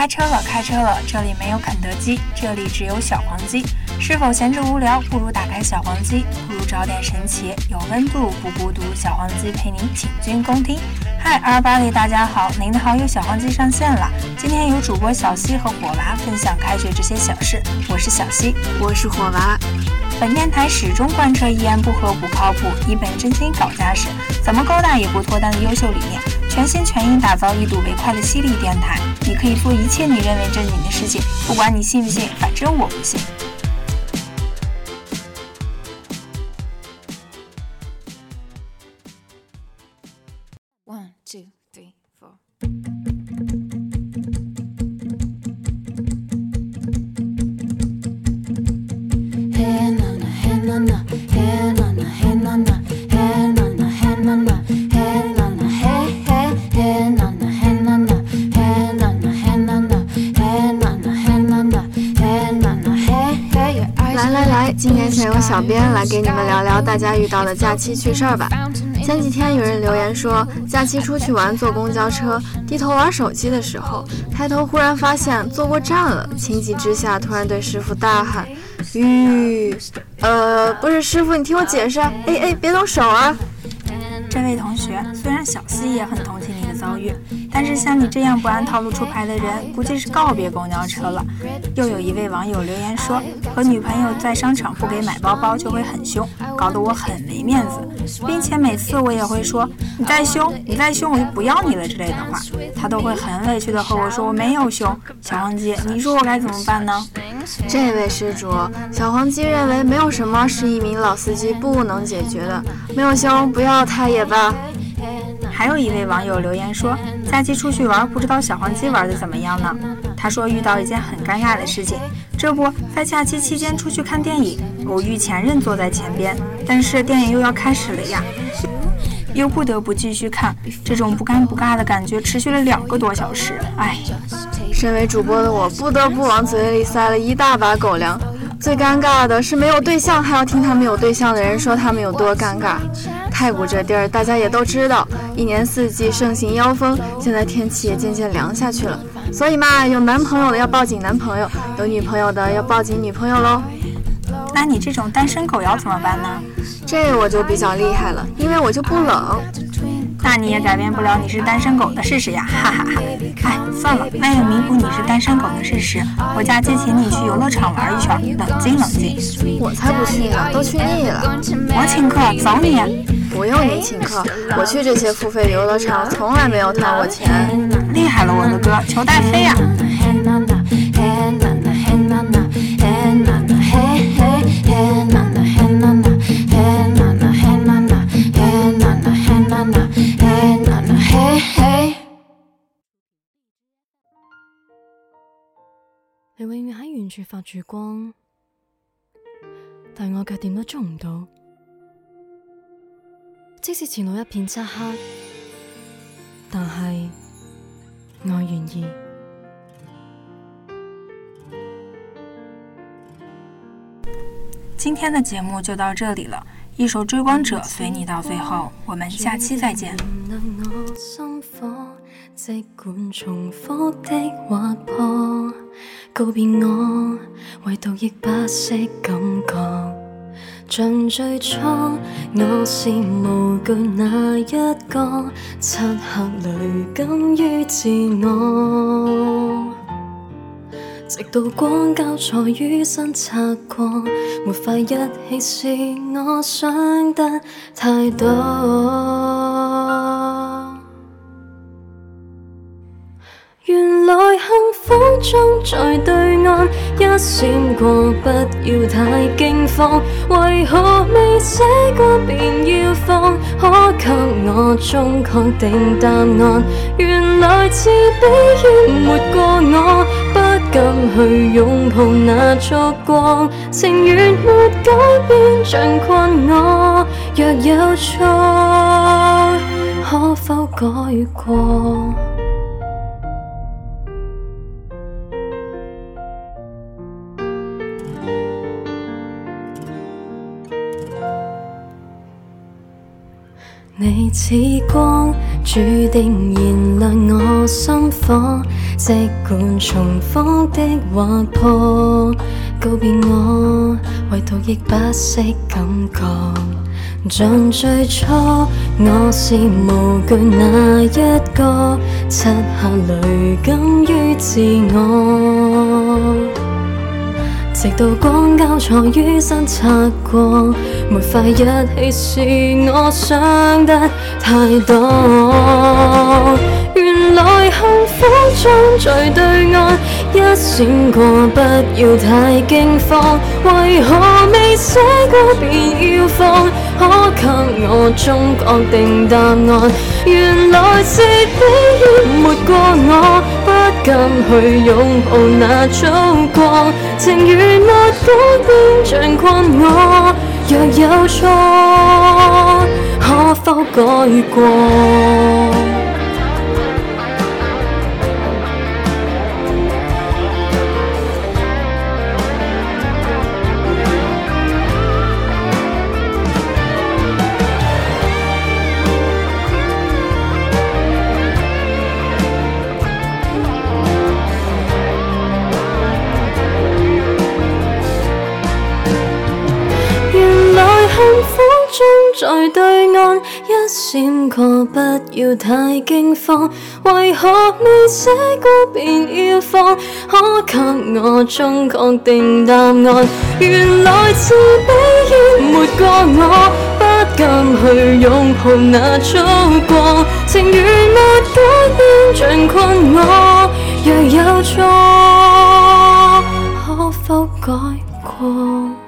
开车了，开车了！这里没有肯德基，这里只有小黄鸡。是否闲着无聊？不如打开小黄鸡，不如找点神奇，有温度不孤独。小黄鸡陪您请君公听。嗨，二八里大家好，您的好友小黄鸡上线了。今天有主播小西和火娃分享开学这些小事。我是小西，我是火娃。本电台始终贯彻一言不合不靠谱，一本真经搞家事，怎么勾搭也不脱单的优秀理念。全心全意打造一睹为快的犀利电台。你可以做一切你认为正经的事情，不管你信不信，反正我不信。One two three four. 今天想由小编来给你们聊聊大家遇到的假期趣事儿吧。前几天有人留言说，假期出去玩坐公交车，低头玩手机的时候，抬头忽然发现坐过站了，情急之下突然对师傅大喊：“吁，呃，不是师傅，你听我解释，哎哎，别动手啊。”这位同学虽然小西也很同情你的遭遇，但是像你这样不按套路出牌的人，估计是告别公交车了。又有一位网友留言说，和女朋友在商场不给买包包就会很凶，搞得我很没面子，并且每次我也会说，你再凶，你再凶，我就不要你了之类的话，她都会很委屈的和我说，我没有凶，小黄鸡，你说我该怎么办呢？这位施主，小黄鸡认为没有什么是一名老司机不能解决的，没有修不要他也罢。还有一位网友留言说，假期出去玩，不知道小黄鸡玩的怎么样呢？他说遇到一件很尴尬的事情，这不，在假期期间出去看电影，偶遇前任坐在前边，但是电影又要开始了呀，又不得不继续看，这种不尴不尬的感觉持续了两个多小时，唉。身为主播的我，不得不往嘴里塞了一大把狗粮。最尴尬的是，没有对象，还要听他们有对象的人说他们有多尴尬。太古这地儿，大家也都知道，一年四季盛行妖风，现在天气也渐渐凉下去了。所以嘛，有男朋友的要抱紧男朋友，有女朋友的要抱紧女朋友喽。那你这种单身狗要怎么办呢？这我就比较厉害了，因为我就不冷。那你也改变不了你是单身狗的事实呀，哈哈哈！哎，算了，为了弥补你是单身狗的事实，我家就请你去游乐场玩一圈，冷静冷静。我才不去呢，都去腻了。我请客，走你！不用你请客，我去这些付费游乐场从来没有掏过钱。厉害了我的哥，求带飞呀！处发住光，但我却点都捉唔到。即使前路一片漆黑，但系我愿意。今天的节目就到这里了，一首《追光者》随你到最后，我们下期再见。即管重复的划破，告别我，唯独亦不惜感觉，像最初，我是无惧那一个，漆黑里敢于自我，直到光交错于身擦过，没法一起是我想得太多。在對岸一閃過，不要太驚慌。為何未寫過便要放？可給我中確定答案。原來自卑淹沒過我，不敢去擁抱那束光。情愿沒改變，像困我。若有錯，可否改過？你似光，注定燃亮我心火。即管重复的划破，告别我，唯独亦不惜感觉。像最初，我是无惧那一个，漆黑里敢于自我。直到光交错於身擦过，没快一起是我想得太多。原来幸福在对岸一闪过，不要太惊慌。为何未写过便要放？可給我终确定答案，原來是悲淹沒過，我不敢去擁抱那束光，情如沒光邊像困我，若有錯，可否改過？在对岸，一闪过，不要太惊慌。为何未写过便要放？可给我终确定答案？原来自卑要没过我，不敢去拥抱那烛光。情缘没改变，像困我。若有错，可否改过？